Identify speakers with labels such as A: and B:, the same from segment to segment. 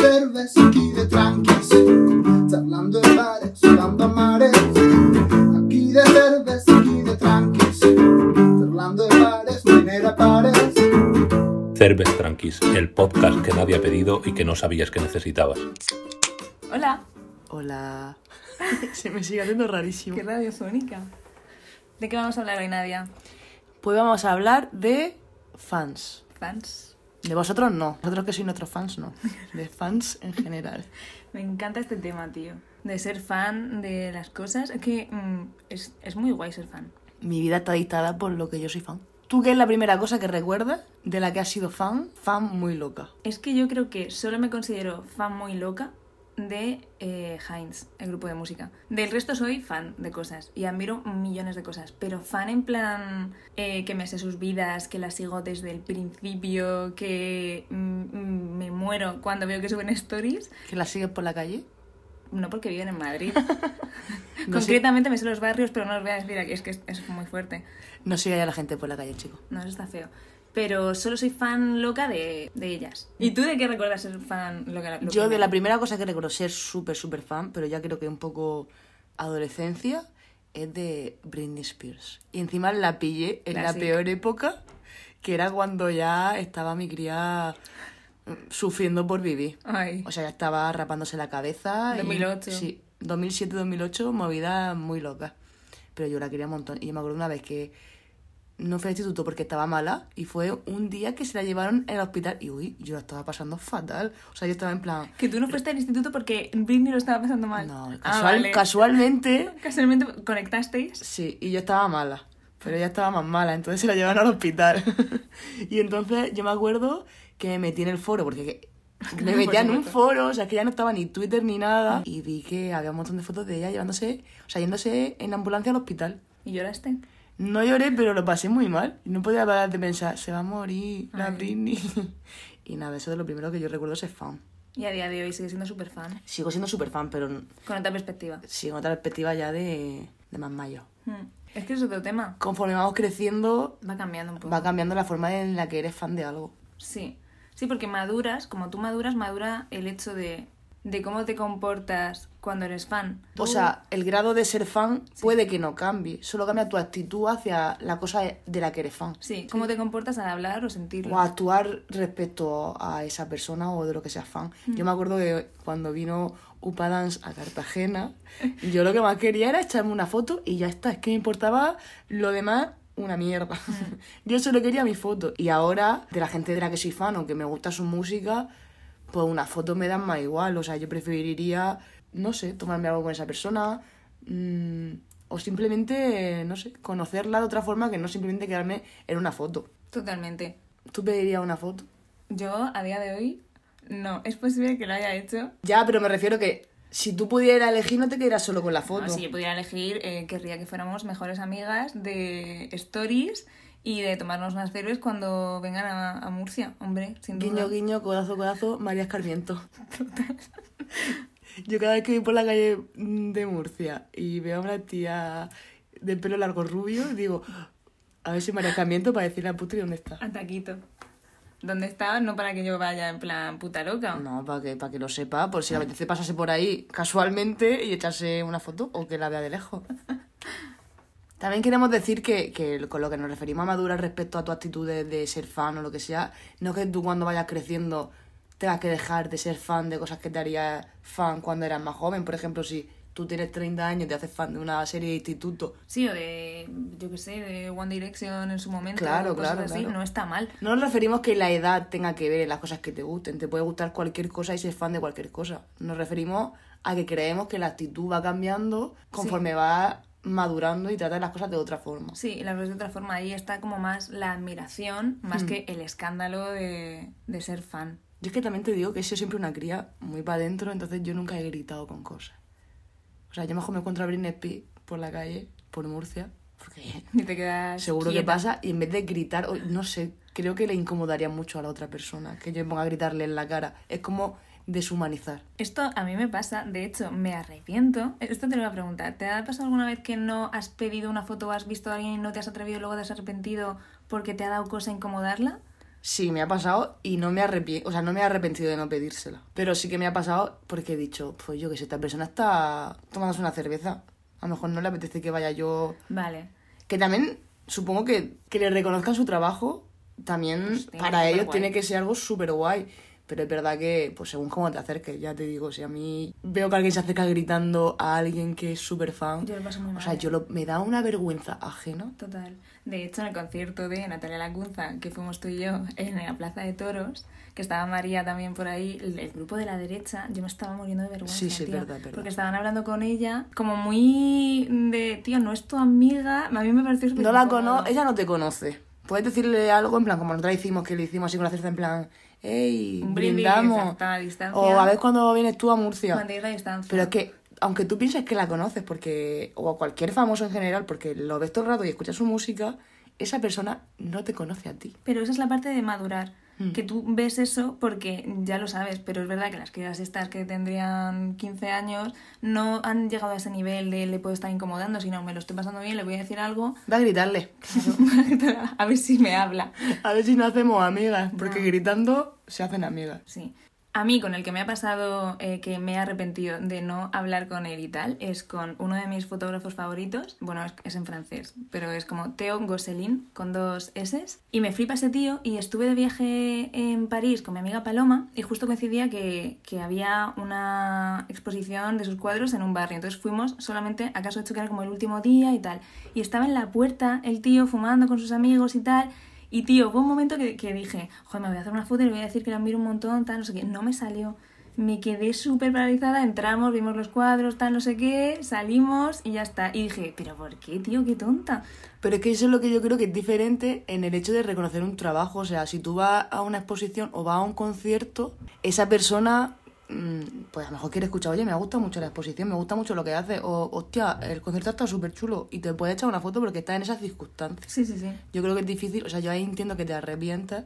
A: cerveza, aquí de tranquis, charlando en bares, sudando a mares. Aquí de cerveza, aquí de tranquis, charlando en bares, manera pares.
B: Cerves Tranquis, el podcast que nadie ha pedido y que no sabías que necesitabas.
C: Hola,
D: Hola. Se me sigue haciendo rarísimo.
C: qué radiofónica. ¿De qué vamos a hablar hoy, Nadia?
D: Pues vamos a hablar de fans.
C: Fans.
D: De vosotros no. Vosotros que sois nuestros fans, no. De fans en general.
C: Me encanta este tema, tío. De ser fan de las cosas. Es que mm, es, es muy guay ser fan.
D: Mi vida está dictada por lo que yo soy fan. ¿Tú qué es la primera cosa que recuerdas de la que has sido fan? Fan muy loca.
C: Es que yo creo que solo me considero fan muy loca de eh, Heinz, el grupo de música. Del resto soy fan de cosas y admiro millones de cosas, pero fan en plan eh, que me sé sus vidas, que las sigo desde el principio, que mm, mm, me muero cuando veo que suben stories.
D: ¿Que la sigues por la calle?
C: No porque viven en Madrid.
D: No sé-
C: Concretamente me sé los barrios, pero no los voy a decir aquí, es que es, es muy fuerte.
D: No sigue a la gente por la calle, chico.
C: No, eso está feo. Pero solo soy fan loca de, de ellas. ¿Y tú de qué recuerdas ser fan loca? lo
D: Yo de la primera cosa que recuerdo ser súper, súper fan, pero ya creo que un poco adolescencia, es de Britney Spears. Y encima la pillé en la peor época, que era cuando ya estaba mi cría mm, sufriendo por vivir.
C: Ay,
D: O sea, ya estaba rapándose la cabeza. y-
C: 2008.
D: sí, 2007-2008, movida muy loca. Pero yo la quería un montón. Y yo me acuerdo una vez que no fui al instituto porque estaba mala y fue un día que se la llevaron al hospital y uy, yo la estaba pasando fatal. O sea, yo estaba en plan...
C: que tú no fuiste al instituto porque Britney lo estaba pasando mal.
D: No,
C: Ah,
D: casual-
C: vale.
D: casualmente,
C: Casualmente conectasteis.
D: sí, y yo estaba mala. Pero ella estaba más mala, entonces se la llevaron al hospital. y entonces yo me acuerdo que me metí en el foro, porque que- me metía en un foro, o sea, que ya no estaba ni Twitter ni nada. Y vi que había un montón de fotos de ella llevándose, o sea, yéndose en ambulancia al hospital.
C: ¿Y lloraste?
D: No lloré, pero lo pasé muy mal. No podía parar de pensar, se va a morir la
C: Ay.
D: Britney. y nada, eso es lo primero que yo recuerdo ser fan.
C: Y a día de hoy sigue siendo súper fan.
D: Sigo siendo súper fan, pero
C: Con otra perspectiva.
D: sigo en otra perspectiva ya de, de más mayor.
C: Hmm. Es que es otro tema.
D: Conforme vamos creciendo,
C: Va cambiando un poco.
D: va cambiando la forma en la que eres fan de algo.
C: Sí, sí, porque maduras, como tú maduras, madura el hecho de, de cómo te comportas cuando eres fan.
D: O sea, el grado de ser fan puede que no cambie, solo cambia tu actitud hacia la cosa de la que eres fan.
C: sí, cómo te comportas al hablar o sentirlo.
D: O a actuar respecto a esa persona o de lo que seas fan. Yo me acuerdo que cuando vino Upa Dance a Cartagena, yo lo que más quería era echarme una foto y ya está. Es que me importaba lo demás una mierda. yo solo quería mi foto. Y ahora, de la gente de la que soy fan o que me gusta su música, pues una foto me dan más igual. O sea, yo preferiría, no sé, tomarme algo con esa persona. mm, o simplemente, no sé, conocerla de otra forma que no simplemente quedarme en una foto.
C: Totalmente.
D: ¿Tú pedirías una foto?
C: Yo, a día de hoy, no. Es posible que lo haya hecho.
D: Ya, pero me refiero que si tú pudieras elegir, no te quedaras solo con la foto.
C: No, si yo pudiera elegir, eh, querría que fuéramos mejores amigas de stories y de tomarnos unas cervezas cuando vengan a, a Murcia. Hombre, sin duda.
D: Guiño, guiño, codazo, codazo, María Escarmiento. Yo cada vez que voy por la calle de Murcia y veo a una tía de pelo largo rubio, digo, a ver si María Escarmiento para decirle a Putri dónde está.
C: A taquito. ¿Dónde estaba? No para que yo vaya en plan puta loca.
D: No, para que, para que lo sepa, por si le apetece pasarse por ahí casualmente y echarse una foto o que la vea de lejos. También queremos decir que, que con lo que nos referimos a madurar respecto a tu actitud de, de ser fan o lo que sea, no es que tú cuando vayas creciendo tengas que dejar de ser fan de cosas que te harías fan cuando eras más joven. Por ejemplo, si tú tienes 30 años y te haces fan de una serie de instituto,
C: Sí, o de, yo qué sé, de One Direction en su momento.
D: Claro,
C: o cosas
D: claro,
C: así,
D: claro.
C: no está mal.
D: no nos referimos que la edad tenga que ver en las cosas que te gusten. Te puede gustar cualquier cosa y ser fan de cualquier cosa. Nos referimos a que creemos que la actitud va cambiando conforme va madurando y tratas las cosas de otra forma.
C: Sí, la ves de otra forma. Ahí está como más la admiración, más
D: Hmm.
C: que el escándalo de, de ser fan.
D: Yo es que también te digo que he sido siempre una cría muy para adentro, entonces yo nunca he gritado con cosas. O sea, yo mejor me encuentro a Britney Spears por la calle, por Murcia, porque
C: Y te quedas.
D: seguro que
C: quieta.
D: pasa, y en vez de gritar, no sé, creo que le incomodaría mucho a la otra persona que yo me ponga a gritarle en la cara. Es como deshumanizar.
C: Esto a mí me pasa, de hecho, me arrepiento. Esto te lo voy a preguntar. ¿Te ha pasado alguna vez que no has pedido una foto o has visto a alguien y no te has atrevido y luego te has arrepentido porque te ha dado cosa incomodarla?
D: Sí, me ha pasado y no me arrepiento, o sea, no me he arrepentido de no pedírsela. Pero sí que me ha pasado porque he dicho, pues yo que sé, esta persona está tomándose una cerveza. A lo mejor no le apetece que vaya yo.
C: Vale.
D: Que también supongo que, que le reconozcan su trabajo, también
C: Pues
D: para ellos tiene que ser algo súper guay. Pero es verdad que, pues según cómo te acerques, ya te digo, si a mí veo que alguien se acerca gritando a alguien que es súper fan,
C: Yo lo paso muy
D: o
C: mal.
D: sea, yo lo, me da una vergüenza ajena.
C: Total. De hecho, en el concierto de Natalia Lacunza, que fuimos tú y yo en la Plaza de Toros, que estaba María también por ahí, el, el grupo de la derecha, yo me estaba muriendo de vergüenza.
D: Sí, sí,
C: tía,
D: verdad, verdad.
C: Porque estaban hablando con ella, como muy de, tío, no es tu amiga. A mí me pareció súper
D: No la conoce, ella no te conoce. Puedes decirle algo en plan, como nosotros hicimos, que le hicimos así con la cerveza, en plan, hey,
C: Un
D: brindamos.
C: a distancia.
D: O a ver cuando vienes tú a Murcia.
C: Mantener la distancia.
D: Pero es que, aunque tú pienses que la conoces, porque o a cualquier famoso en general, porque lo ves todo el rato y escuchas su música, esa persona no te conoce a ti.
C: Pero esa es la parte de madurar.
D: Mm.
C: Que tú ves eso porque ya lo sabes, pero es verdad que las crías estas que tendrían 15 años no han llegado a ese nivel de le puedo estar incomodando, sino me lo estoy pasando bien, le voy a decir algo,
D: Va a gritarle.
C: claro, a ver si me habla.
D: A ver si no hacemos amigas, porque gritando se hacen amigas.
C: Sí. A mí, con el que me ha pasado eh, que me he arrepentido de no hablar con él y tal, es con uno de mis fotógrafos favoritos. Bueno, es, en francés, pero es como Theo Gosselin, con dos S. Y me flipa ese tío y estuve de viaje en París con mi amiga Paloma y justo coincidía que, que había una exposición de sus cuadros en un barrio. Entonces fuimos solamente, acaso hecho que era como el último día y tal. Y estaba en la puerta el tío fumando con sus amigos y tal. Y tío, hubo un momento que, que dije, joder, me voy a hacer una foto y le voy a decir que la admiro un montón, tal, no sé qué. No me salió. Me quedé súper paralizada, entramos, vimos los cuadros, tal, no sé qué, salimos y ya está. Y dije, pero ¿por qué, tío? Qué tonta.
D: Pero es que eso es lo que yo creo que es diferente en el hecho de reconocer un trabajo. O sea, si tú vas a una exposición o vas a un concierto, esa persona, pues a lo mejor quiere escuchar, oye, me gusta mucho la exposición, me gusta mucho lo que hace, o hostia, el concierto está súper chulo, y te puede echar una foto porque estás en esas circunstancias.
C: Sí, sí, sí.
D: Yo creo que es difícil, o sea, yo ahí entiendo que te arrepientas,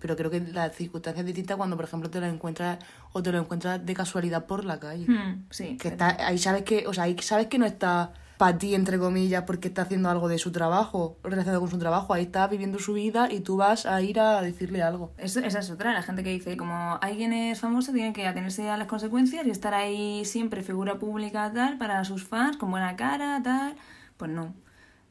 D: pero creo que la circunstancia es distinta cuando, por ejemplo, te lo encuentras o te lo encuentras de casualidad por la calle.
C: Hmm, sí.
D: Que está, ahí sabes que, o sea, ahí sabes que no está para ti, entre comillas, porque está haciendo algo de su trabajo, relacionado con su trabajo. Ahí está viviendo su vida y tú vas a ir a decirle algo.
C: Eso- esa es otra, la gente que dice, como alguien es famoso, tiene que atenerse a las consecuencias y estar ahí siempre figura pública, tal, para sus fans, con buena cara, tal. Pues no.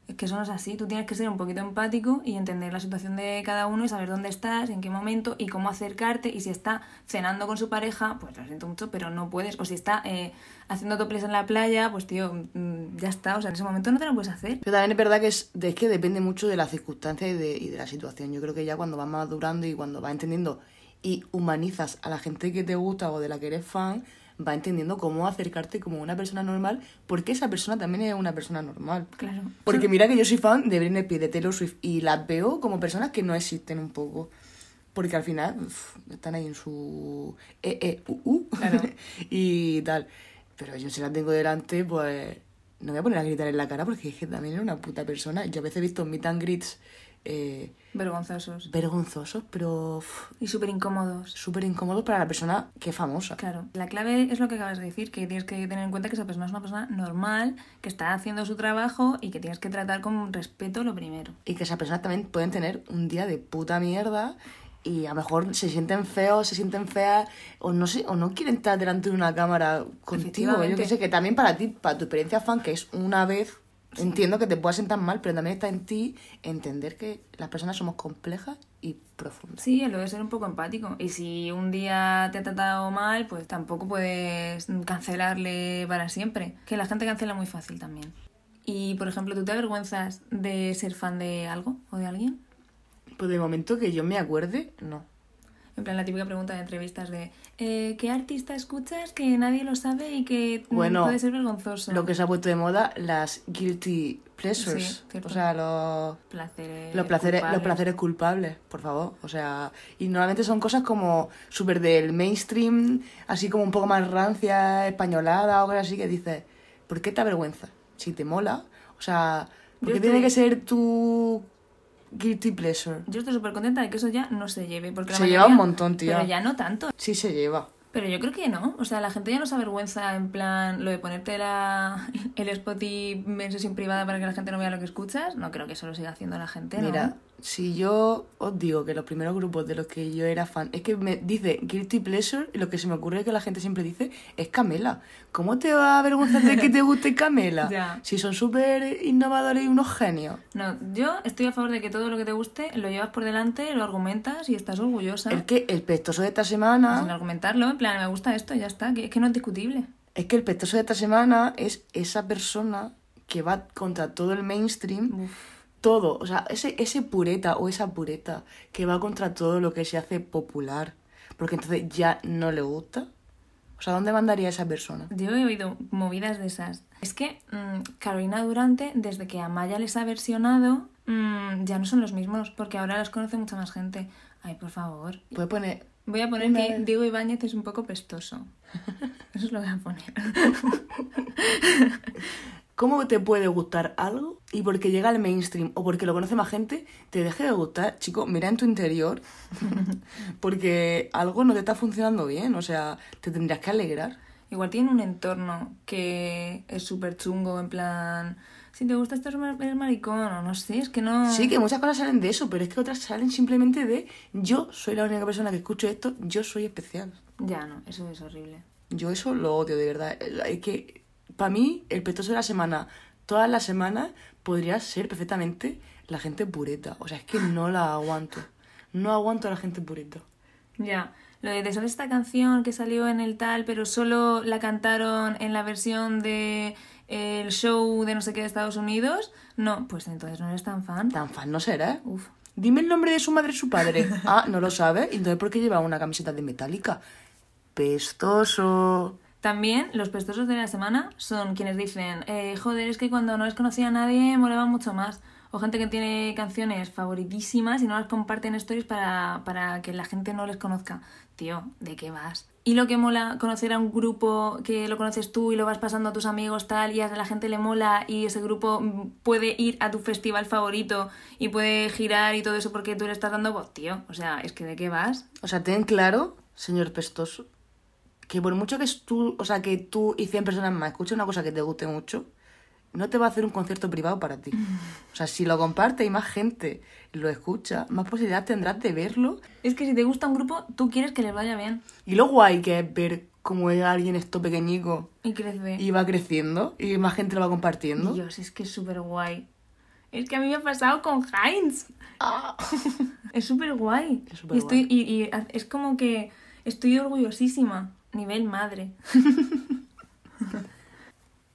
C: Es que eso no es así. Tú tienes que ser un poquito empático y entender la situación de cada uno y saber dónde estás, en qué momento y cómo acercarte. Y si está cenando con su pareja, pues lo siento mucho, pero no puedes. O si está eh, haciendo toples en la playa, pues tío, mm, ya está. O sea, en ese momento no te lo puedes hacer.
D: Pero también es verdad que es, es que depende mucho de las circunstancias y de, y de la situación. Yo creo que ya cuando vas madurando y cuando vas entendiendo y humanizas a la gente que te gusta o de la que eres fan, vas entendiendo cómo acercarte como una persona normal, porque esa persona también es una persona normal.
C: Claro.
D: Porque mira que yo soy fan de Britney Spears, de Taylor Swift, y las veo como personas que no existen un poco. Porque al final uf, están ahí en su e, e, u, u,
C: Claro.
D: y tal. Pero yo si la tengo delante, pues no me voy a poner a gritar en la cara porque es que también es una puta persona. Yo a veces he visto meet and greets eh,
C: Vergonzosos.
D: vergonzosos, pero
C: Y súper incómodos.
D: súper incómodos para la persona que es famosa.
C: Claro, la clave es lo que acabas de decir, que tienes que tener en cuenta que esa persona es una persona normal, que está haciendo su trabajo y que tienes que tratar con respeto lo primero.
D: Y que esas personas también pueden tener un día de puta mierda y a lo mejor se sienten feos, se sienten feas o no sé, o no quieren estar delante de una cámara contigo. Yo que sé que también para ti, para tu experiencia fan, que es una vez, entiendo que te pueda sentar mal, pero también está en ti entender que las personas somos complejas y profundas.
C: Sí, lo de ser un poco empático. Y si un día te ha tratado mal, pues tampoco puedes cancelarle para siempre. Que la gente cancela muy fácil también. Y, por ejemplo, ¿tú te avergüenzas de ser fan de algo o de alguien?
D: Pues de momento que yo me acuerde, no.
C: En plan, la típica pregunta de entrevistas de eh, ¿qué artista escuchas que nadie lo sabe y que mm,
D: Bueno,
C: puede ser vergonzoso?
D: Lo que se ha puesto de moda, las guilty pleasures.
C: Sí,
D: o sea, los...
C: Placeres
D: Los placeres, los
C: culpables.
D: placeres culpables, por favor. O sea, y normalmente son cosas como súper del mainstream, así como un poco más rancia, españolada o algo así, que dices, ¿por qué te avergüenza? Si te mola, o sea, ¿por
C: Yo
D: qué tiene
C: estoy-
D: que ser tu guilty pleasure?
C: Yo estoy súper contenta de que eso ya no se lleve. Porque la
D: Se lleva un montón, tía.
C: Pero ya no tanto.
D: Sí se lleva.
C: Pero yo creo que no. O sea, la gente ya no se avergüenza en plan lo de ponerte la, el spot y en sesión privada para que la gente no vea lo que escuchas. No creo que eso lo siga haciendo la gente, ¿no?
D: Mira, Si yo os digo que los primeros grupos de los que yo era fan, es que me dice Guilty Pleasure y lo que se me ocurre que la gente siempre dice es Camela. ¿Cómo te va a avergonzar de que te guste Camela?
C: Ya.
D: Si son súper innovadores y unos genios.
C: No, yo estoy a favor de que todo lo que te guste lo llevas por delante, lo argumentas y estás orgullosa.
D: Es que el pestoso de esta
C: Sin
D: semana,
C: argumentarlo, en plan, me gusta esto, ya está, que es que no es discutible.
D: es que el pestoso de esta semana es esa persona que va contra todo el mainstream.
C: Uf.
D: todo, o sea, ese, ese pureta o esa pureta que va contra todo lo que se hace popular, porque entonces ya no le gusta. O sea, ¿dónde mandaría esa persona?
C: Yo he oído movidas de esas. Es que mm, Carolina Durante, desde que Amaya les ha versionado, mm, ya no son los mismos, porque ahora los conoce mucha más gente. Ay, por favor.
D: Puede poner,
C: Voy a poner que. Diego Ibáñez es un poco pestoso. Eso es lo que voy a poner.
D: ¿cómo te puede gustar algo y porque llega al mainstream o porque lo conoce más gente, te deje de gustar? Chico, mira en tu interior, porque algo no te está funcionando bien, o sea, te tendrías que alegrar.
C: Igual tiene un entorno que es súper chungo, en plan... Si te gusta esto eres maricón o no sé, es que no...
D: Sí, que muchas cosas salen de eso, pero es que otras salen simplemente de yo soy la única persona que escucho esto, yo soy especial.
C: Ya, no, eso es horrible.
D: Yo eso lo odio, de verdad. Es que, para mí, el petoso de la semana, todas las semanas, podría ser perfectamente la gente pureta. O sea, es que no la aguanto. No aguanto a la gente pureta.
C: Ya, lo de te sabes esta canción que salió en el tal, pero solo la cantaron en la versión de el show de no sé qué de Estados Unidos, no, pues entonces no eres tan fan.
D: Tan fan no será.
C: Uf.
D: Dime el nombre de su madre y su padre. Ah, no lo sabes. ¿Y Entonces, ¿por qué lleva una camiseta de Metallica? Pestoso.
C: También los pestosos de la semana son quienes dicen, eh, joder, es que cuando no les conocía a nadie molaba mucho más. O gente que tiene canciones favoritísimas y no las comparte en stories para, para que la gente no les conozca. Tío, ¿de qué vas? Y lo que mola conocer a un grupo que lo conoces tú y lo vas pasando a tus amigos tal y a la gente le mola y ese grupo puede ir a tu festival favorito y puede girar y todo eso porque tú le estás dando voz, tío. O sea, es que ¿de qué vas?
D: O sea, ten claro, señor Pestoso, que por mucho que tú, o sea, que tú y 100 personas más escuchen una cosa que te guste mucho, no te va a hacer un concierto privado para ti. O sea, si lo compartes y más gente lo escucha, más posibilidad tendrás de verlo.
C: Es que si te gusta un grupo, tú quieres que les vaya bien.
D: Y lo guay que es ver cómo es alguien esto pequeñico
C: Y crece.
D: y va creciendo y más gente lo va compartiendo.
C: Dios, es que es súper guay. Es que a mí me ha pasado con Heinz. es súper guay.
D: Es súper
C: y, estoy, y, y es como que estoy orgullosísima. Nivel madre.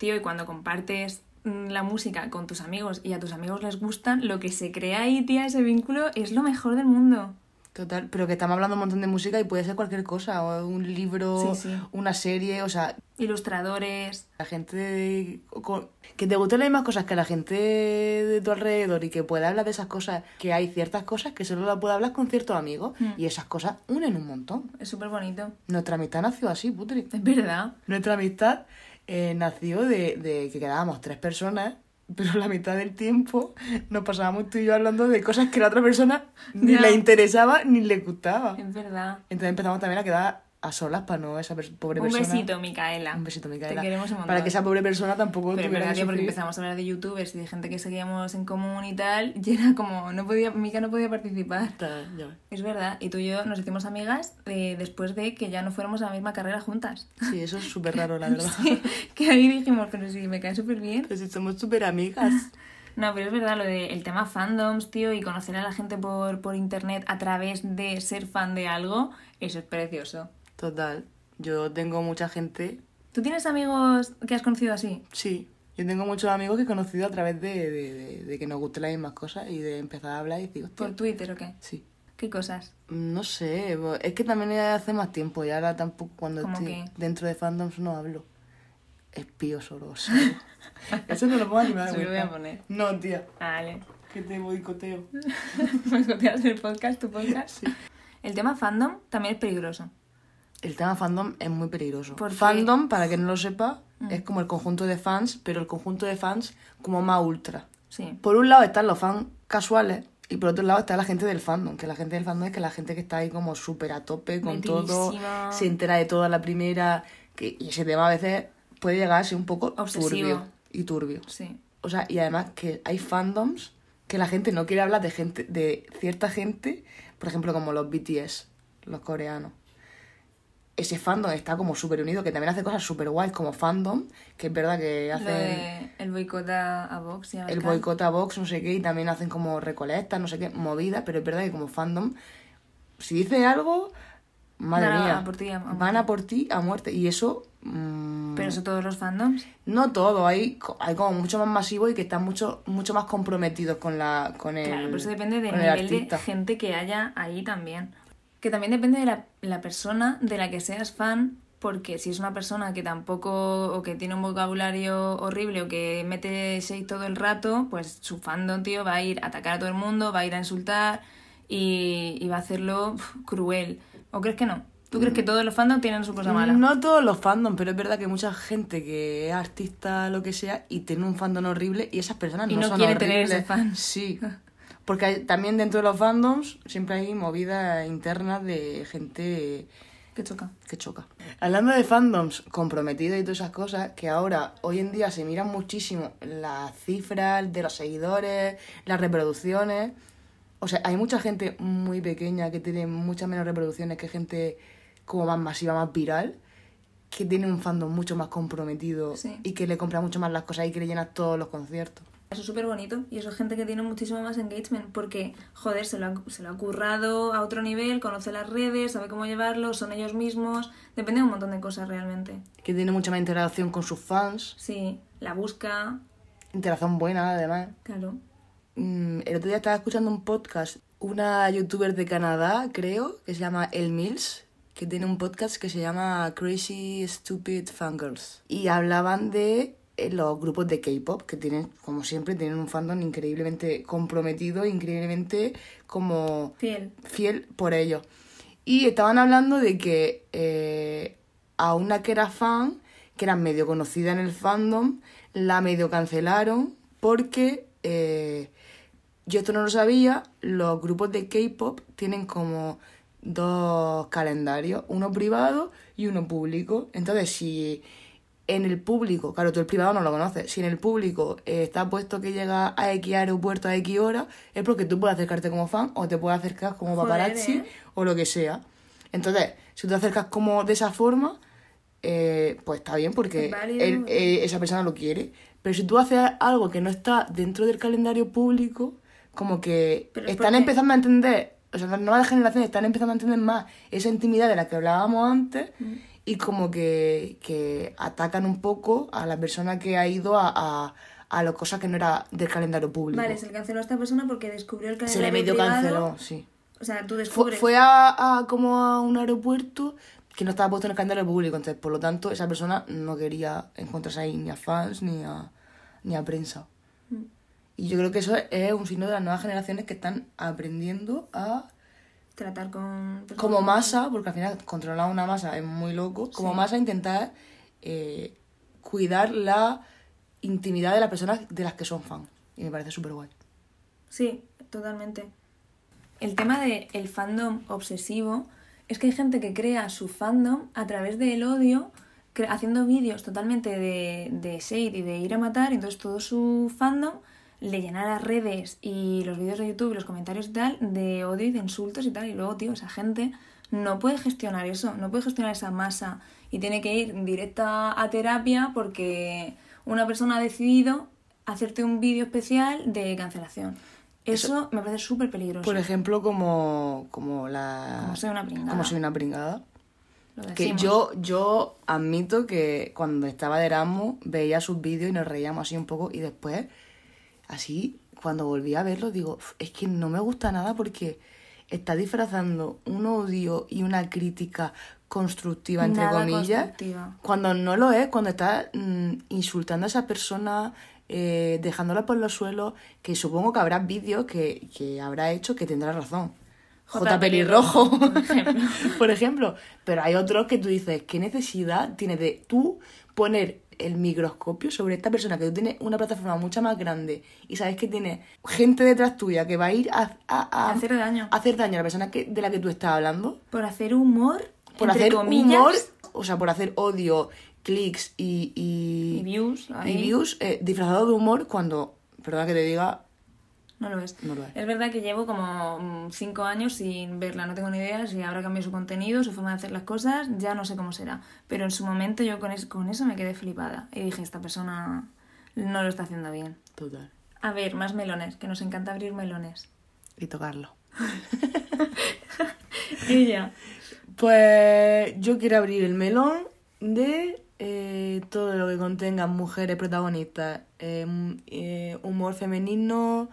C: Tío, y cuando compartes mm, la música con tus amigos y a tus amigos les gustan, lo que se crea ahí, tía, ese vínculo es lo mejor del mundo.
D: Total, pero que estamos hablando un montón de música y puede ser cualquier cosa, o un libro,
C: Sí, sí.
D: una serie, o sea,
C: Ilustradores.
D: la gente con- que te gusten las mismas cosas que la gente de tu alrededor y que pueda hablar de esas cosas, que hay ciertas cosas que solo las puede hablar con ciertos amigos
C: Hmm.
D: y esas cosas unen un montón.
C: Es súper bonito.
D: Nuestra amistad nació así, putri.
C: Es verdad.
D: Nuestra amistad eh, nació de, de que quedábamos tres personas, pero la mitad del tiempo nos pasábamos tú y yo hablando de cosas que a la otra persona ni le interesaba ni le gustaba.
C: Es verdad.
D: Entonces empezamos también a quedar a solas para no esa pobre
C: Un
D: persona.
C: besito, Micaela.
D: Un besito, Micaela.
C: Te queremos un montón.
D: Para que esa pobre persona tampoco
C: Pero verdad
D: que
C: que porque empezamos a hablar de youtubers y de gente que seguíamos en común y tal, y era como, no podía, Mica no podía participar.
D: Ta- ya ves.
C: Es verdad, y tú y yo nos hicimos amigas eh, después de que ya no fuéramos a la misma carrera juntas.
D: Sí, eso es súper raro, la verdad.
C: que ahí dijimos, pero sí, me cae súper bien.
D: Si somos súper amigas.
C: No, pero es verdad, lo del tema fandoms, tío, y conocer a la gente por, por internet a través de ser fan de algo, eso es precioso.
D: Total. Yo tengo mucha gente.
C: ¿Tú tienes amigos que has conocido así?
D: Sí. Yo tengo muchos amigos que he conocido a través de, de, de- de que nos gusten las mismas cosas y de empezar a hablar y decir,
C: ¿Por Twitter o qué?
D: Sí.
C: ¿Qué cosas?
D: No sé, es que también hace más tiempo y ahora tampoco cuando
C: ¿Cómo
D: estoy dentro de fandoms no hablo. Espío solo. Eso no lo me da
C: Se lo voy a poner.
D: No, tía,
C: Vale.
D: que te boicoteo.
C: ¿Boicoteas el podcast, tu podcast? El tema fandom también es peligroso.
D: El tema fandom es muy peligroso. Fandom, para que no lo sepa,
C: Mm.
D: es como el conjunto de fans, pero el conjunto de fans como más ultra.
C: Sí.
D: Por un lado están los fans casuales y por otro lado está la gente del fandom, que la gente del fandom es que la gente que está ahí como súper a tope con todo, se entera de todo a la primera, que, y ese tema a veces puede llegar a ser un poco
C: Obsesivo.
D: turbio y turbio.
C: Sí.
D: O sea, y además que hay fandoms que la gente no quiere hablar de gente, de cierta gente, por ejemplo, como los BTS, los coreanos. Ese fandom está como súper unido, que también hace cosas súper guays como fandom, que es verdad que
C: Lo de el boicot a, Vox y a
D: el boicot a Vox, no sé qué, y también hacen como recolectas, no sé qué, movidas, pero es verdad que como fandom, si dice algo, madre mía,
C: a por ti, a-
D: van
C: muerte.
D: a por ti a muerte. Y eso, mm,
C: Pero eso todos los fandoms.
D: no todo, hay, hay como mucho más masivo y que están mucho, mucho más comprometidos con la con el,
C: Claro, pero eso depende del nivel de gente que haya ahí también. Que también depende de la, la persona de la que seas fan, porque si es una persona que tampoco, o que tiene un vocabulario horrible, o que mete shade todo el rato, pues su fandom, tío, va a ir a atacar a todo el mundo, va a ir a insultar y, y va a hacerlo cruel. ¿O crees que no? ¿Tú crees que todos los fandoms tienen su cosa mala?
D: No todos los fandom, pero es verdad que hay mucha gente que es artista, lo que sea, y tiene un fandom horrible y esas personas
C: Y
D: no,
C: no
D: son
C: quiere tener ese fan.
D: Sí. Porque hay- también dentro de los fandoms siempre hay movidas internas de gente
C: Que choca.
D: que choca. Hablando de fandoms comprometidos y todas esas cosas, que ahora, hoy en día, se miran muchísimo las cifras de los seguidores, las reproducciones. O sea, hay mucha gente muy pequeña que tiene muchas menos reproducciones que gente como más masiva, más viral, que tiene un fandom mucho más comprometido
C: Sí.
D: y que le compra mucho más las cosas y que le llena todos los conciertos.
C: Eso es súper bonito y eso es gente que tiene muchísimo más engagement porque, joder, se lo, ha, se lo ha currado a otro nivel, conoce las redes, sabe cómo llevarlo, son ellos mismos, depende de un montón de cosas realmente.
D: Que tiene mucha más interacción con sus fans,
C: Sí, la busca,
D: interacción buena además.
C: claro.
D: Mm, el otro día estaba escuchando un podcast, una youtuber de Canadá, creo, que se llama El Mills, que tiene un podcast que se llama Crazy Stupid Fangirls. Y hablaban de los grupos de K-pop, que tienen, como siempre, tienen un fandom increíblemente comprometido, increíblemente como
C: Fiel.
D: fiel por ellos. Y estaban hablando de que eh, a una que era fan, que era medio conocida en el fandom, la medio cancelaron porque, eh, yo esto no lo sabía, los grupos de K-pop tienen como dos calendarios, uno privado y uno público. Entonces, si en el público, claro, tú el privado no lo conoces, si en el público eh, está puesto que llega a X aeropuerto a X hora, es porque tú puedes acercarte como fan o te puedes acercar como
C: Joder,
D: paparazzi
C: ¿eh?
D: o lo que sea. Entonces, si tú te acercas como de esa forma, eh, pues está bien porque
C: Es válido.
D: él- eh, esa persona lo quiere. Pero si tú haces algo que no está dentro del calendario público, como que
C: Pero
D: están empezando a entender, o sea, las nuevas generaciones están empezando a entender más esa intimidad de la que hablábamos antes
C: Mm.
D: Y como que, que atacan un poco a la persona que ha ido a, a, a las cosas que no era del calendario público.
C: Vale, se le canceló a esta persona porque descubrió el
D: Se
C: calendario
D: le medio
C: privado.
D: canceló, sí.
C: O sea, tú
D: Fue,
C: descubres...
D: fue a, a como a un aeropuerto que no estaba puesto en el calendario público, entonces por lo tanto esa persona no quería encontrarse ahí ni a fans ni a, ni a prensa.
C: Mm.
D: Y yo creo que eso es un signo de las nuevas generaciones que están aprendiendo a,
C: Tratar con...
D: como masa, porque al final controlar una masa es muy loco, como
C: Sí.
D: masa intentar eh, cuidar la intimidad de las personas de las que son fans. Y me parece súper guay.
C: Sí, totalmente. El tema del el fandom obsesivo es que hay gente que crea su fandom a través del odio, haciendo vídeos totalmente de, de shade y de ir a matar, entonces todo su fandom le llena las redes y los vídeos de YouTube y los comentarios y tal de odio y de insultos y tal, y luego, tío, esa gente no puede gestionar eso, no puede gestionar esa masa y tiene que ir directa a terapia porque una persona ha decidido hacerte un vídeo especial de cancelación. Eso, me parece súper peligroso.
D: Por ejemplo, como, como la...
C: Como soy una pringada.
D: Como soy una pringada. Que yo, yo admito que cuando estaba de Erasmus veía sus vídeos y nos reíamos así un poco y después, así, cuando volví a verlo, digo, "Uf, es que no me gusta nada porque está disfrazando un odio y una crítica constructiva, entre
C: Nada
D: comillas,
C: constructiva.
D: cuando no lo es, cuando está mm, insultando a esa persona, eh, dejándola por los suelos, que supongo que habrá vídeos que, que habrá hecho que tendrá razón.
C: J. Pelirrojo, por ejemplo.
D: por ejemplo. Pero hay otros que tú dices, ¿qué necesidad tiene de tú poner el microscopio sobre esta persona que tú tienes una plataforma mucho más grande y sabes que tiene gente detrás tuya que va a ir a, a- a-
C: Hacer daño.
D: a hacer daño a la persona que, de la que tú estás hablando?
C: Por hacer humor,
D: Por
C: entre
D: hacer
C: comillas,
D: humor, o sea, por hacer odio, clics y, y,
C: y views.
D: y views eh, disfrazado de humor cuando, perdona que te diga,
C: no lo es.
D: No lo es.
C: Es verdad que llevo como mm, cinco años sin verla, no tengo ni idea si habrá cambiado su contenido, su forma de hacer las cosas, ya no sé cómo será. Pero en su momento yo con, es- con eso me quedé flipada y dije, esta persona no lo está haciendo bien.
D: Total.
C: A ver, más melones, que nos encanta abrir melones.
D: Y tocarlo.
C: Ella.
D: Pues yo quiero abrir el melón de eh, todo lo que contenga mujeres protagonistas, eh, m- eh, humor femenino,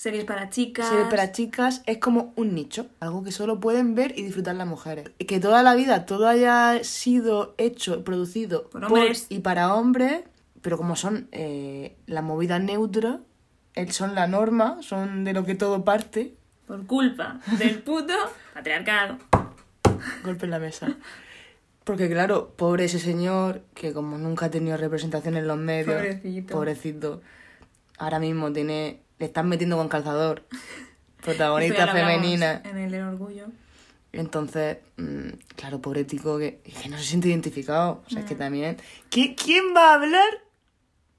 C: Series para chicas.
D: series para chicas, es como un nicho, algo que solo pueden ver y disfrutar las mujeres. Que toda la vida todo haya sido hecho, producido
C: Por hombres.
D: y para hombres, pero como son eh, las movidas neutras, eh, son la norma, son de lo que todo parte,
C: Por culpa del puto patriarcado.
D: Golpe en la mesa. Porque claro, pobre ese señor que como nunca ha tenido representación en los medios.
C: Pobrecito.
D: Pobrecito. Ahora mismo tiene. Le están metiendo con calzador. Protagonista femenina.
C: En el orgullo.
D: Entonces, mm, claro, pobre tico que, que no se siente identificado. O sea, es que también. ¿Qui- ¿Quién va a hablar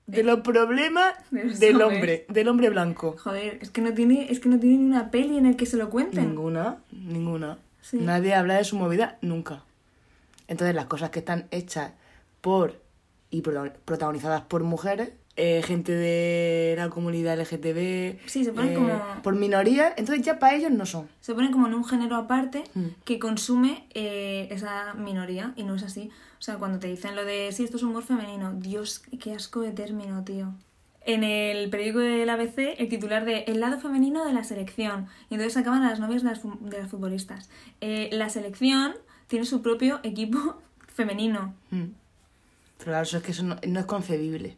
D: de los problemas
C: de los
D: del
C: hombres.
D: hombre? Del hombre blanco.
C: Joder, es que no tiene, es que no tiene ni una peli en el que se lo cuenten.
D: Ninguna, ninguna.
C: Sí.
D: Nadie habla de su movida nunca. Entonces las cosas que están hechas por y prota- protagonizadas por mujeres, eh, gente de la comunidad LGTB,
C: Sí, se ponen
D: eh,
C: como-
D: por minorías, entonces ya para ellos no son.
C: Se pone como en un género aparte
D: Mm.
C: que consume eh, esa minoría y no es así. O sea, cuando te dicen lo de sí, esto es humor femenino, Dios, qué asco de término, tío. En el periódico del ABC, el titular de El lado femenino de la selección. Y entonces sacaban a las novias de las, de las futbolistas. Eh, la selección tiene su propio equipo femenino.
D: Mm. Pero claro, eso es que eso no, no es concebible.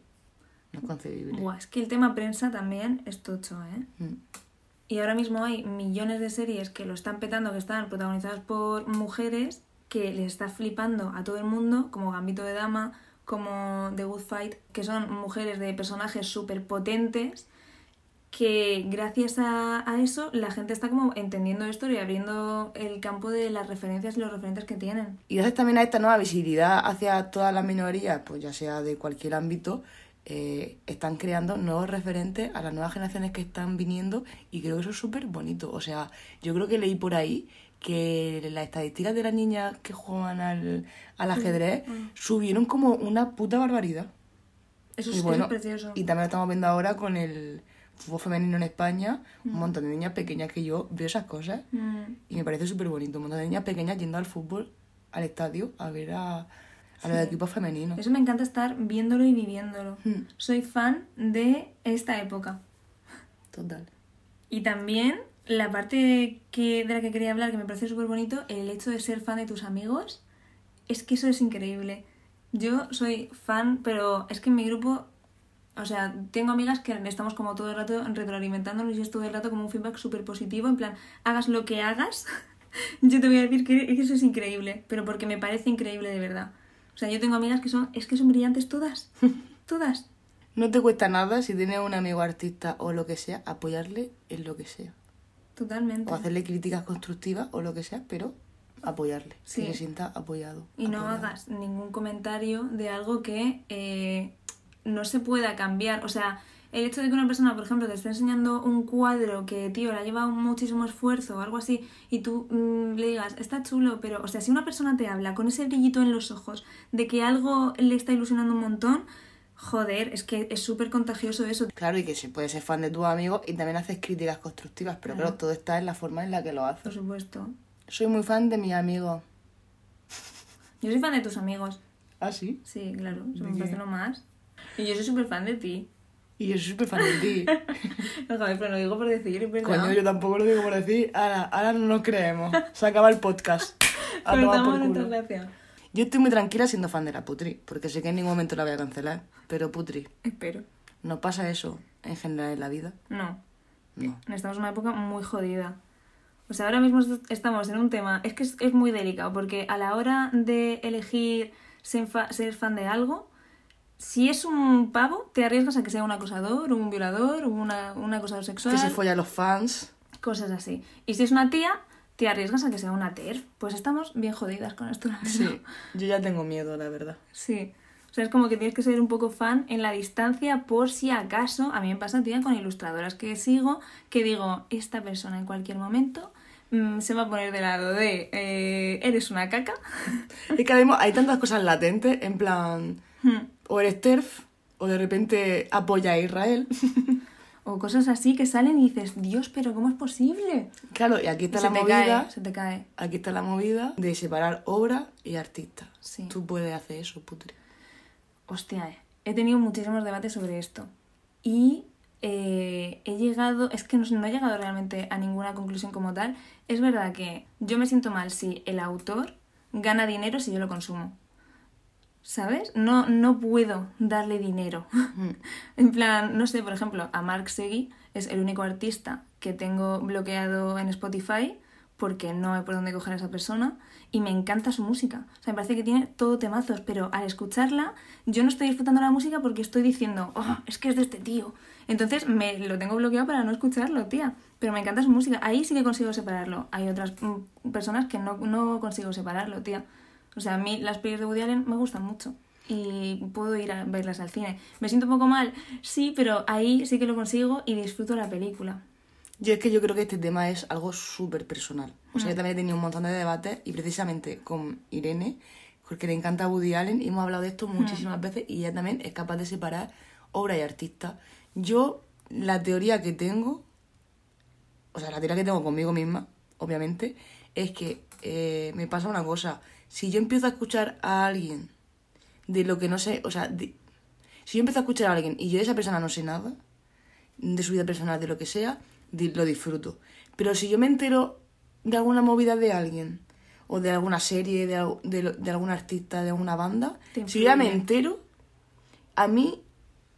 D: No es concebible.
C: Buah, es que el tema prensa también es tocho, ¿eh?
D: Mm.
C: Y ahora mismo hay millones de series que lo están petando, que están protagonizadas por mujeres, que les está flipando a todo el mundo, como Gambito de Dama, como The Good Fight, que son mujeres de personajes súper potentes, que gracias a, a eso la gente está como entendiendo esto y abriendo el campo de las referencias y los referentes que tienen.
D: Y gracias también a esta nueva visibilidad hacia todas las minorías, pues ya sea de cualquier ámbito, eh, están creando nuevos referentes a las nuevas generaciones que están viniendo y creo que eso es súper bonito. O sea, yo creo que leí por ahí que las estadísticas de las niñas que juegan al, al ajedrez subieron como una puta barbaridad.
C: Eso
D: Y
C: es, eso
D: bueno,
C: es precioso.
D: y también lo estamos viendo ahora con el fútbol femenino en España, un montón de niñas pequeñas que yo veo esas cosas
C: Mm.
D: y me parece súper bonito. Un montón de niñas pequeñas yendo al fútbol, al estadio, a ver a, a los
C: Sí.
D: equipos femeninos.
C: Eso me encanta estar viéndolo y viviéndolo.
D: Mm.
C: Soy fan de esta época.
D: Total.
C: Y también la parte que, de la que quería hablar, que me parece súper bonito, el hecho de ser fan de tus amigos, es que eso es increíble. Yo soy fan, pero es que en mi grupo, o sea, tengo amigas que estamos como todo el rato retroalimentándonos y es todo el rato como un feedback súper positivo, en plan, hagas lo que hagas, yo te voy a decir que eso es increíble, pero porque me parece increíble de verdad. O sea, yo tengo amigas que son, es que son brillantes todas, todas.
D: No te cuesta nada si tienes un amigo artista o lo que sea, apoyarle en lo que sea.
C: Totalmente.
D: O hacerle críticas constructivas o lo que sea, pero apoyarle.
C: Sí.
D: Que se sienta apoyado.
C: Y no hagas ningún comentario de algo que eh, no se pueda cambiar. O sea, el hecho de que una persona, por ejemplo, te esté enseñando un cuadro que, tío, le ha llevado muchísimo esfuerzo o algo así, y tú mm, le digas, está chulo, pero, o sea, si una persona te habla con ese brillito en los ojos de que algo le está ilusionando un montón, joder, es que es súper contagioso eso.
D: Claro, y que se puede ser fan de tus amigos y también haces críticas constructivas, pero
C: Claro.
D: claro, todo está en la forma en la que lo
C: Por
D: haces.
C: supuesto.
D: Soy muy fan de mis amigos.
C: Yo soy fan de tus amigos.
D: ¿Ah, sí?
C: Sí, claro,
D: ¿De
C: me parece lo más. Y yo soy súper fan de ti.
D: Y yo soy súper fan de ti.
C: No, joder, pero lo digo por decir, verdad.
D: Coño, yo tampoco lo digo por decir. Ahora, ahora no nos creemos. Se acaba el podcast. A tomar por culo. Yo estoy muy tranquila siendo fan de la Putri, porque sé que en ningún momento la voy a cancelar. Pero Putri,
C: Espero.
D: ¿no pasa eso en general en la vida?
C: No.
D: No.
C: Estamos en una época muy jodida. O sea, ahora mismo est- estamos en un tema. Es que es, es muy delicado, porque a la hora de elegir ser, fa- ser fan de algo, si es un pavo, te arriesgas a que sea un acosador, un violador, una, un acosador sexual.
D: Que se folla a los fans.
C: Cosas así. Y si es una tía, te arriesgas a que sea una TERF. Pues estamos bien jodidas con esto. la verdad.
D: Sí, yo ya tengo miedo, la verdad.
C: Sí. O sea, es como que tienes que ser un poco fan en la distancia por si acaso. A mí me pasa, tía, con ilustradoras que sigo, que digo, esta persona en cualquier momento mm, se va a poner de lado de eh, eres una caca.
D: Es que además hay tantas cosas latentes, en plan,
C: Hmm.
D: o eres TERF, o de repente apoya a Israel.
C: o cosas así que salen y dices, Dios, pero ¿cómo es posible?
D: Claro, y aquí está la movida.
C: cae, se te cae.
D: Aquí está la movida de separar obra y artista.
C: Sí.
D: Tú puedes hacer eso, putre.
C: Hostia, eh. he tenido muchísimos debates sobre esto. Y eh, he llegado, es que no, no he llegado realmente a ninguna conclusión como tal. Es verdad que yo me siento mal si el autor gana dinero si yo lo consumo. ¿Sabes? No, no puedo darle dinero. en plan, no sé, por ejemplo, a Mark Segui es el único artista que tengo bloqueado en Spotify porque no hay por dónde coger a esa persona y me encanta su música. O sea, me parece que tiene todo temazos, pero al escucharla yo no estoy disfrutando la música porque estoy diciendo, oh, es que es de este tío. Entonces me lo tengo bloqueado para no escucharlo, tía. Pero me encanta su música. Ahí sí que consigo separarlo. Hay otras mm, personas que no, no consigo separarlo, tía. O sea, a mí las pelis de Woody Allen me gustan mucho. Y puedo ir a verlas al cine. ¿Me siento un poco mal? Sí, pero ahí sí que lo consigo y disfruto la película.
D: Yo es que yo creo que este tema es algo súper personal. O sea, yo también he tenido un montón de debates y precisamente con Irene, porque le encanta Woody Allen y hemos hablado de esto muchísimas veces y ella también es capaz de separar obra y artista. Yo, la teoría que tengo, o sea, la teoría que tengo conmigo misma, obviamente, es que eh, me pasa una cosa. Si yo empiezo a escuchar a alguien de lo que no sé, o sea, de- si yo empiezo a escuchar a alguien y yo de esa persona no sé nada, de su vida personal, de lo que sea, lo disfruto. Pero si yo me entero de alguna movida de alguien, o de alguna serie, de, de, de algún artista, de alguna banda, si yo ya me entero, a mí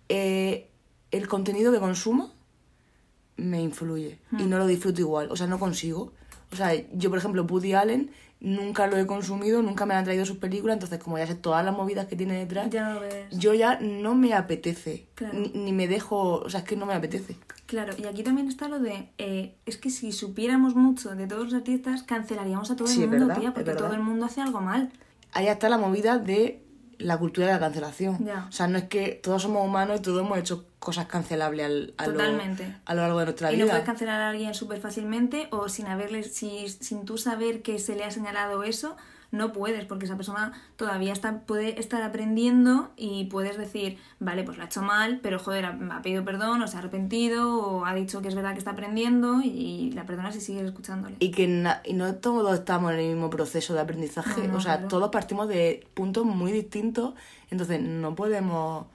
D: eh, el contenido que consumo me influye y
C: Hmm.
D: no lo disfruto igual, o sea, no consigo. O sea, yo, por ejemplo, Woody Allen nunca lo he consumido, nunca me han traído sus películas, entonces como ya sé todas las movidas que tiene detrás,
C: Ya no lo ves.
D: yo ya no me apetece,
C: Claro.
D: ni, ni me dejo, o sea, es que no me apetece.
C: Claro, y aquí también está lo de, eh, es que si supiéramos mucho de todos los artistas, cancelaríamos a todo el
D: Sí,
C: mundo,
D: verdad,
C: tía, porque todo el mundo hace algo mal.
D: Ahí está la movida de la cultura de la cancelación.
C: Ya.
D: O sea, no es que todos somos humanos y todos hemos hecho cosas cancelables al- a, lo, a lo largo de nuestra
C: Y no
D: vida.
C: puedes cancelar a alguien súper fácilmente o sin haberle, si, sin tú saber que se le ha señalado eso, no puedes, porque esa persona todavía está, puede estar aprendiendo y puedes decir, vale, pues lo ha hecho mal, pero joder, ha, ha pedido perdón, o se ha arrepentido, o ha dicho que es verdad que está aprendiendo y la perdonas y sigues escuchándole.
D: Y que na- y no todos estamos en el mismo proceso de aprendizaje.
C: No, no,
D: o sea,
C: claro.
D: todos partimos de puntos muy distintos. Entonces, no podemos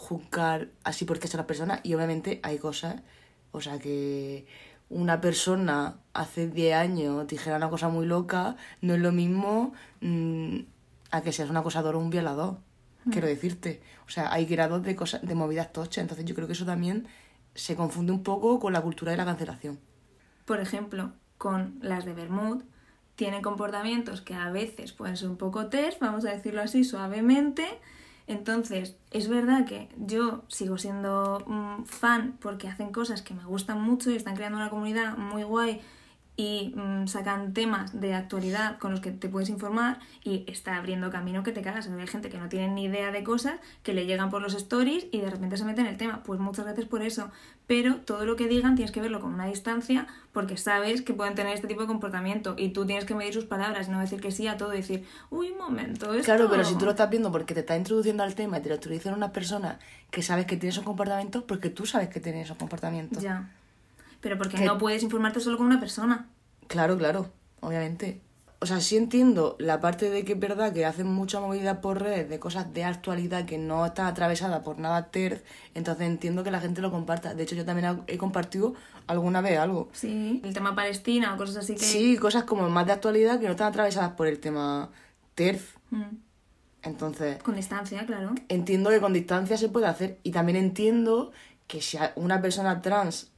D: juzgar así porque son las personas. Y obviamente hay cosas. O sea, que una persona hace 10 años dijera una cosa muy loca, no es lo mismo mm, a que seas un acosador o un violador.
C: Hmm.
D: Quiero decirte. O sea, hay grados de cosas, de movidas tochas. Entonces, yo creo que eso también se confunde un poco con la cultura de la cancelación.
C: por ejemplo, con las de Bermud, tienen comportamientos que a veces pueden ser un poco test, vamos a decirlo así suavemente. Entonces, es verdad que yo sigo siendo mm, fan porque hacen cosas que me gustan mucho y están creando una comunidad muy guay y mm, sacan temas de actualidad con los que te puedes informar y está abriendo camino que te cagas. Hay gente que no tiene ni idea de cosas, que le llegan por los stories y de repente se mete en el tema. Pues muchas veces por eso. Pero todo lo que digan tienes que verlo con una distancia porque sabes que pueden tener este tipo de comportamiento y tú tienes que medir sus palabras y no decir que sí a todo y decir, uy, un momento, esto...
D: Claro, pero si tú lo estás viendo porque te está introduciendo al tema y te lo introducen unas personas que sabes que tienen esos comportamientos, porque tú sabes que tienen esos comportamientos.
C: Ya. Pero porque
D: Que-
C: no puedes informarte solo con una persona.
D: Claro, claro, obviamente. O sea, sí entiendo la parte de que es verdad que hacen mucha movida por redes de cosas de actualidad que no están atravesadas por nada terz, entonces entiendo que la gente lo comparta. De hecho, yo también he compartido alguna vez algo.
C: Sí. El tema Palestina o cosas así que...
D: Sí, cosas como más de actualidad que no están atravesadas por el tema terz.
C: Mm.
D: Entonces,
C: Con distancia, claro.
D: entiendo que con distancia se puede hacer. Y también entiendo que si una persona trans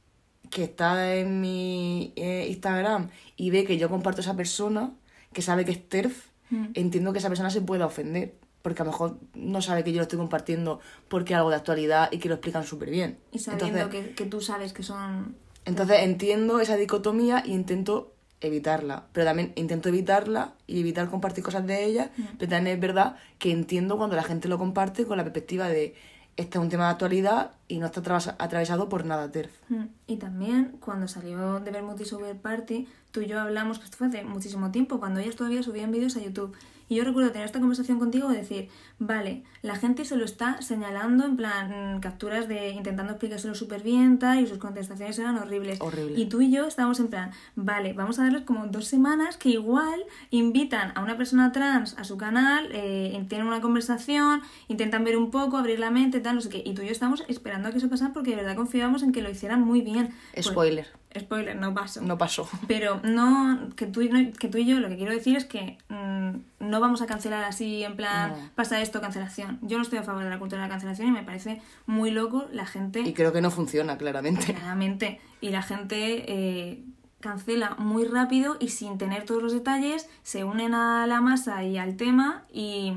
D: que está en mi eh, Instagram y ve que yo comparto a esa persona, que sabe que es TERF,
C: Mm.
D: entiendo que esa persona se pueda ofender. Porque a lo mejor no sabe que yo lo estoy compartiendo porque es algo de actualidad y que lo explican súper bien.
C: Y sabiendo
D: Entonces,
C: que, que tú sabes que son...
D: entonces entiendo esa dicotomía y intento evitarla. Pero también intento evitarla y evitar compartir cosas de ella. Pero también es verdad que entiendo cuando la gente lo comparte con la perspectiva de este es un tema de actualidad y no está atravesa- atravesado por nada terf.
C: Mm. Y también cuando salió de ver Multi Sober Party, tú y yo hablamos, que esto fue hace muchísimo tiempo, cuando ellas todavía subían vídeos a YouTube. Y yo recuerdo tener esta conversación contigo y decir, vale, la gente se lo está señalando en plan mm, capturas de intentando explicárselo súper bien tal, y sus contestaciones eran horribles.
D: Horrible.
C: Y tú y yo estábamos en plan, vale, vamos a darles como dos semanas que igual invitan a una persona trans a su canal, eh, tienen una conversación, intentan ver un poco, abrir la mente, tal, no sé qué. Y tú y yo estamos esperando a que eso pasara porque de verdad confiábamos en que lo hicieran muy bien. Pues-
D: Spoiler,
C: spoiler, no pasó.
D: no pasó.
C: Pero no que, tú, que tú y yo lo que quiero decir es que mm, no vamos a cancelar así en plan
D: No.
C: pasa esto, cancelación. Yo no estoy a favor de la cultura de la cancelación y me parece muy loco la gente
D: Y creo que no funciona, claramente.
C: claramente y la gente eh, cancela muy rápido y sin tener todos los detalles se unen a la masa y al tema y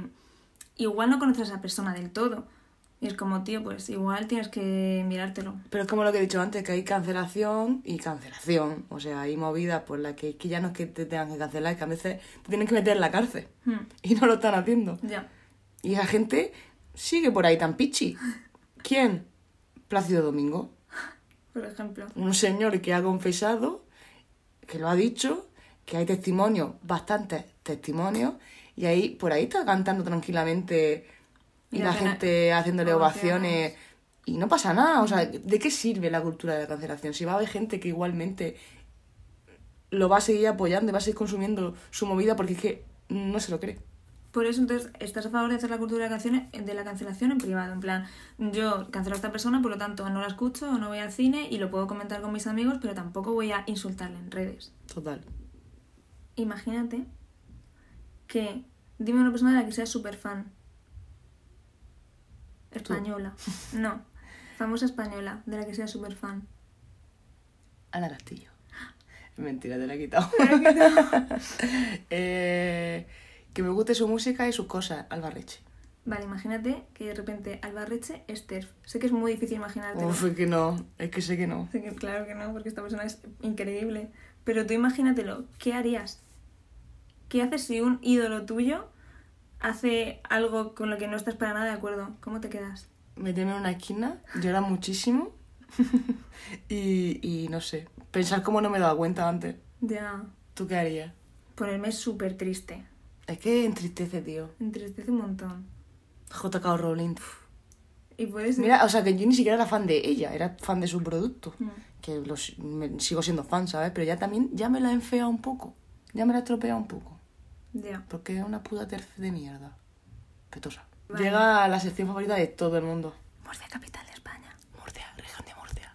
C: igual no conoces a esa persona del todo. Y es como, tío, pues igual tienes que mirártelo.
D: Pero es como lo que he dicho antes, que hay cancelación y cancelación. O sea, hay movidas por las que, que ya no es que te tengan que cancelar, es que a veces te tienen que meter en la cárcel.
C: Hmm,
D: Y no lo están haciendo.
C: ya.
D: Y esa gente sigue por ahí tan pichi. ¿Quién? Plácido Domingo.
C: Por ejemplo.
D: Un señor que ha confesado, que lo ha dicho, que hay testimonios, bastantes testimonios, y ahí por ahí está cantando tranquilamente y
C: Y
D: la gente haciéndole
C: ovaciones.
D: Y no pasa nada. O sea, ¿de qué sirve la cultura de la cancelación? Si va a haber gente que igualmente lo va a seguir apoyando y va a seguir consumiendo su movida porque es que no se lo cree.
C: Por eso, entonces, estás a favor de hacer la cultura de la, canción, de la cancelación en privado. En plan, yo cancelo a esta persona, por lo tanto, no la escucho o no voy al cine y lo puedo comentar con mis amigos, pero tampoco voy a insultarle en redes.
D: Total.
C: Imagínate que dime una persona de la que seas súper fan. Española. No. Famosa española, de la que seas súper fan.
D: Ana Castillo. Mentira, te la he quitado. Eh, que me guste su música y sus cosas, Alba Reche.
C: Vale, imagínate que de repente Albarreche es TERF. Sé que es muy difícil imaginártelo.
D: Uf, es que no, es que sé que no.
C: Sé que claro que no, porque esta persona es increíble. Pero tú imagínatelo, ¿qué harías? ¿Qué haces si un ídolo tuyo hace algo con lo que no estás para nada de acuerdo? ¿Cómo te quedas?
D: Meterme en una esquina, llorar muchísimo y, y no sé, pensar cómo no me he dado cuenta antes.
C: Ya.
D: ¿Tú qué harías?
C: Ponerme súper triste.
D: Es que entristece, tío.
C: Entristece un montón.
D: JK Rowling. uf.
C: Y puedes...
D: Mira, o sea, que yo ni siquiera era fan de ella, era fan de su producto.
C: Mm.
D: Que los, me- sigo siendo fan, ¿sabes? Pero ya también, ya me la he enfeado un poco. Ya me la he estropeado un poco. Porque es una puta terce de mierda. Petosa.
C: Vale.
D: Llega a la sección favorita de todo el mundo.
C: Murcia, capital de España.
D: Murcia, región de Murcia.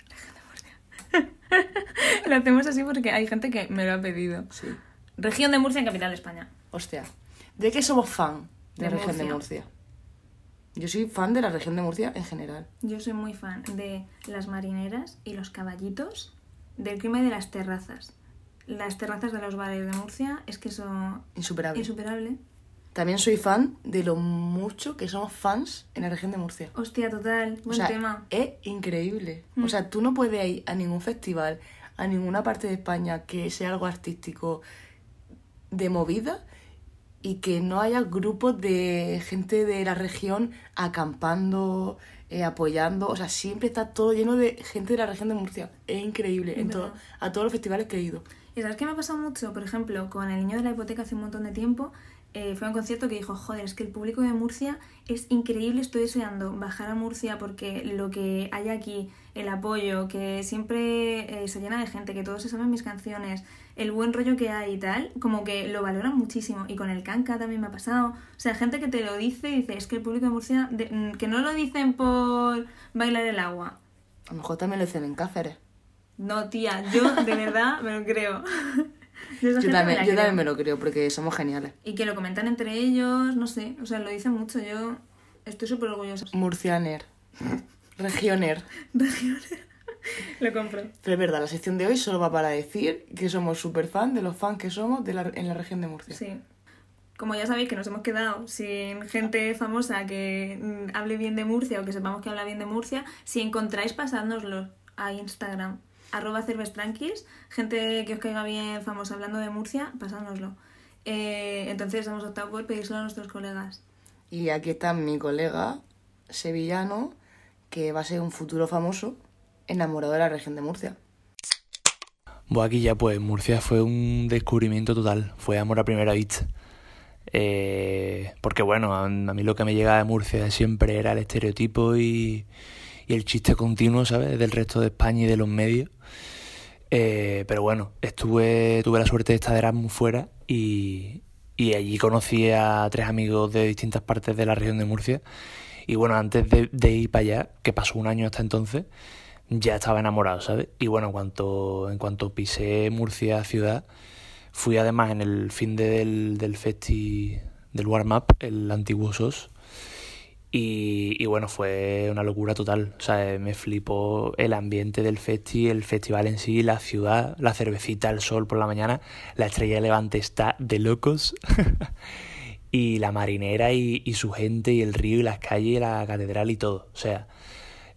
C: Lo hacemos así porque hay gente que me lo ha pedido.
D: Sí.
C: Región de Murcia, capital de España.
D: Hostia. ¿De qué somos fan de,
C: De
D: la región de
C: Murcia.
D: Murcia? Yo soy fan de la región de Murcia en general.
C: Yo soy muy fan de las marineras y los caballitos, del clima de las terrazas. Las terrazas de los bares de Murcia es que son
D: Insuperable.
C: insuperable.
D: También soy fan de lo mucho que somos fans en la región de Murcia.
C: Hostia, total,
D: O
C: buen
D: sea,
C: tema.
D: es increíble.
C: Mm.
D: O sea, tú no puedes ir a ningún festival, a ninguna parte de España que sea algo artístico de movida y que no haya grupos de gente de la región acampando, eh, apoyando. O sea, siempre está todo lleno de gente de la región de Murcia. Es increíble. En todo, a todos los festivales que he ido.
C: ¿Y sabes qué me ha pasado mucho? Por ejemplo, con el niño de la hipoteca hace un montón de tiempo, eh, fue a un concierto que dijo, joder, es que el público de Murcia es increíble, estoy deseando bajar a Murcia porque lo que hay aquí, el apoyo, que siempre eh, se llena de gente, que todos se saben mis canciones, el buen rollo que hay y tal, como que lo valoran muchísimo. Y con el canca también me ha pasado. O sea, gente que te lo dice y dice, es que el público de Murcia, mm, que no lo dicen por bailar el agua.
D: A lo mejor también lo dicen en Cáceres.
C: No, tía, yo de verdad me lo creo. Yo,
D: también,
C: la
D: yo
C: creo.
D: también me lo creo porque somos geniales.
C: Y que lo comentan entre ellos, no sé, o sea, lo dicen mucho. Yo estoy súper orgullosa.
D: Murcianer. Regioner.
C: Lo compro.
D: Pero es verdad, la sección de hoy solo va para decir que somos súper fan de los fans que somos de la- en la región de Murcia.
C: Sí. Como ya sabéis que nos hemos quedado sin gente famosa que mm, hable bien de Murcia o que sepamos que habla bien de Murcia, si encontráis, pasádnoslo a Instagram. Arroba cervestranquis, gente que os caiga bien famosa hablando de Murcia, pasádnoslo. Eh, entonces hemos optado por pedírselo a nuestros colegas.
D: Y aquí está mi colega sevillano, que va a ser un futuro famoso enamorado de la región de Murcia.
E: Bueno, aquí ya pues Murcia fue un descubrimiento total, fue amor a primera vista. Eh, porque bueno, a, a mí lo que me llegaba de Murcia siempre era el estereotipo y, y el chiste continuo, ¿sabes? Del resto de España y de los medios. Eh, pero bueno, estuve, tuve la suerte de estar de Erasmus fuera y, allí conocí a tres amigos de distintas partes de la región de Murcia. Y bueno, antes de, ir para allá, que pasó un año hasta entonces, ya estaba enamorado, ¿sabes? Y bueno, en cuanto, en cuanto pisé Murcia ciudad, fui además en el fin de del, del festi del warm-up, el antiguo SOS. Y, y bueno, fue una locura total. O sea, me flipó el ambiente del festi, el festival en sí, la ciudad, la cervecita, el sol por la mañana. La estrella de levante está de locos. y la marinera y, y su gente y el río y las calles y la catedral y todo. O sea,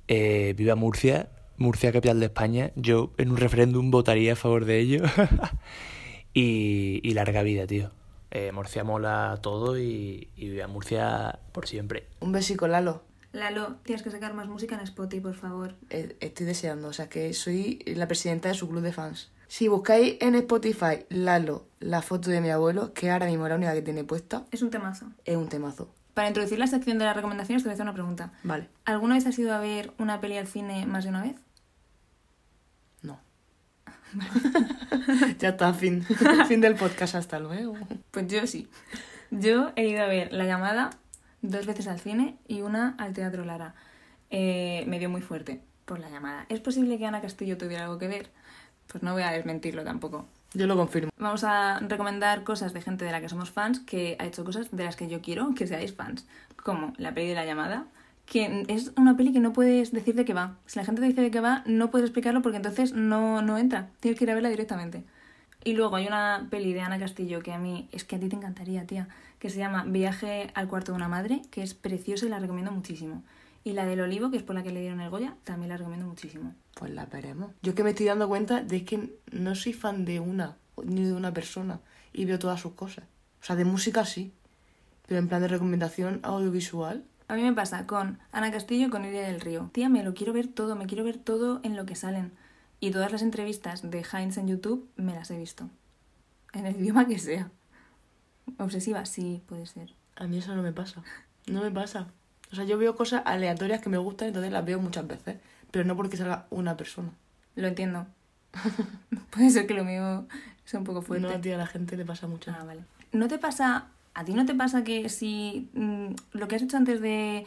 E: eh, viva Murcia, Murcia capital de España. Yo en un referéndum votaría a favor de ello. y, y larga vida, tío. Eh, Murcia mola todo y, y viva Murcia por siempre.
D: Un besico, Lalo.
C: Lalo, tienes que sacar más música en Spotify, por favor.
D: Eh, Estoy deseando, o sea que soy la presidenta de su club de fans. Si buscáis en Spotify Lalo la foto de mi abuelo, que ahora mismo es la única que tiene puesta,
C: Es un temazo.
D: es un temazo.
C: Para introducir la sección de las recomendaciones, te voy a hacer una pregunta.
D: Vale,
C: ¿Alguna vez has ido a ver una peli al cine más de una vez?
D: ya está, fin. fin del podcast, hasta luego.
C: Pues yo sí. Yo he ido a ver La llamada dos veces al cine y una al Teatro Lara. Eh, me dio muy fuerte por la llamada. ¿Es posible que Ana Castillo tuviera algo que ver? Pues no voy a desmentirlo tampoco.
D: Yo lo confirmo.
C: Vamos a recomendar cosas de gente de la que somos fans que ha hecho cosas de las que yo quiero que seáis fans. Como la peli de la llamada, que es una peli que no puedes decir de qué va. Si la gente te dice de qué va, no puedes explicarlo porque entonces no, no entra. Tienes que ir a verla directamente. Y luego hay una peli de Ana Castillo que a mí, es que a ti te encantaría, tía, que se llama Viaje al cuarto de una madre, que es preciosa y la recomiendo muchísimo. Y la del olivo, que es por la que le dieron el Goya, también la recomiendo muchísimo.
D: Pues la veremos. Yo que me estoy dando cuenta de que no soy fan de una, ni de una persona, y veo todas sus cosas. O sea, de música sí, pero en plan de recomendación audiovisual,
C: A mí me pasa con Ana Castillo y con Iria del Río. Tía, me lo quiero ver todo, me quiero ver todo en lo que salen. Y todas las entrevistas de Heinz en YouTube me las he visto. En el idioma que sea. Obsesiva, sí, puede ser.
D: a mí eso no me pasa. No me pasa. O sea, yo veo cosas aleatorias que me gustan, entonces las veo muchas veces, pero no porque salga una persona.
C: Lo entiendo. puede ser que lo mío sea un poco fuerte.
D: No, tía, a la gente le pasa mucho.
C: Ah, vale. ¿No te pasa, a ti no te pasa que si mm, lo que has hecho antes de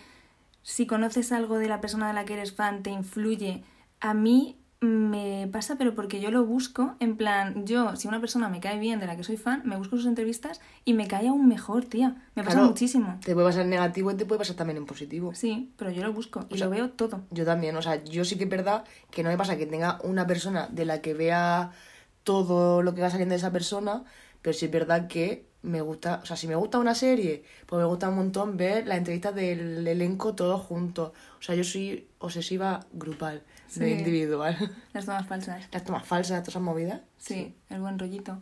C: si conoces algo de la persona de la que eres fan te influye? A mí me pasa, pero porque yo lo busco, en plan, yo, si una persona me cae bien de la que soy fan, me busco sus entrevistas y me cae aún mejor, tía. Me pasa
D: Claro,
C: muchísimo.
D: Te puede pasar en negativo y te puede pasar también en positivo.
C: Sí, pero yo lo busco y
D: sea,
C: lo veo todo.
D: Yo también, o sea, yo sí que es verdad que no me pasa que tenga una persona de la que vea todo lo que va saliendo de esa persona, pero sí es verdad que me gusta, o sea, si me gusta una serie, pues me gusta un montón ver las entrevistas del elenco todos juntos. O sea, yo soy obsesiva grupal, no
C: Sí.
D: individual.
C: Las tomas falsas.
D: Las tomas falsas, todas esas movidas.
C: Sí, el buen rollito.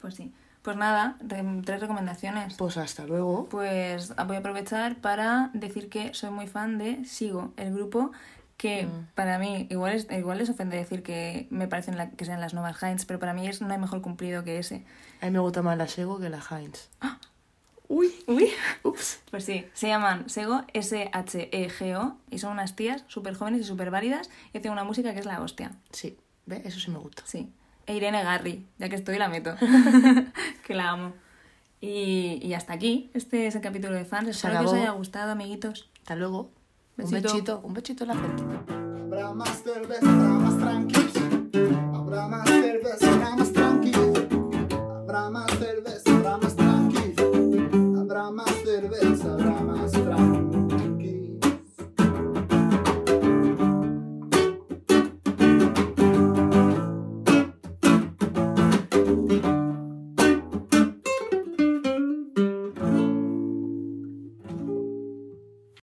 C: Pues sí. Pues nada, re- tres recomendaciones.
D: Pues hasta luego.
C: Pues voy a aprovechar para decir que soy muy fan de Sigo, el grupo que
D: Mm.
C: para mí, igual, es, igual les ofende decir que me parecen la- que sean las nuevas Heinz, pero para mí es, no hay mejor cumplido que ese.
D: A mí me gusta más la Sego que la Heinz.
C: Uy, uy.
D: Ups.
C: Pues sí, se llaman Sego, S-H-E-G-O, y son unas tías súper jóvenes y súper válidas y hacen una música que es la hostia.
D: Sí, ¿ves? Eso sí me gusta.
C: Sí. E Irene Garri, ya que estoy la meto. que la amo. Y, y hasta aquí, este es el capítulo de fans. Espero que os haya gustado, amiguitos.
D: Hasta luego. Un
C: besito,
D: un besito en la frente.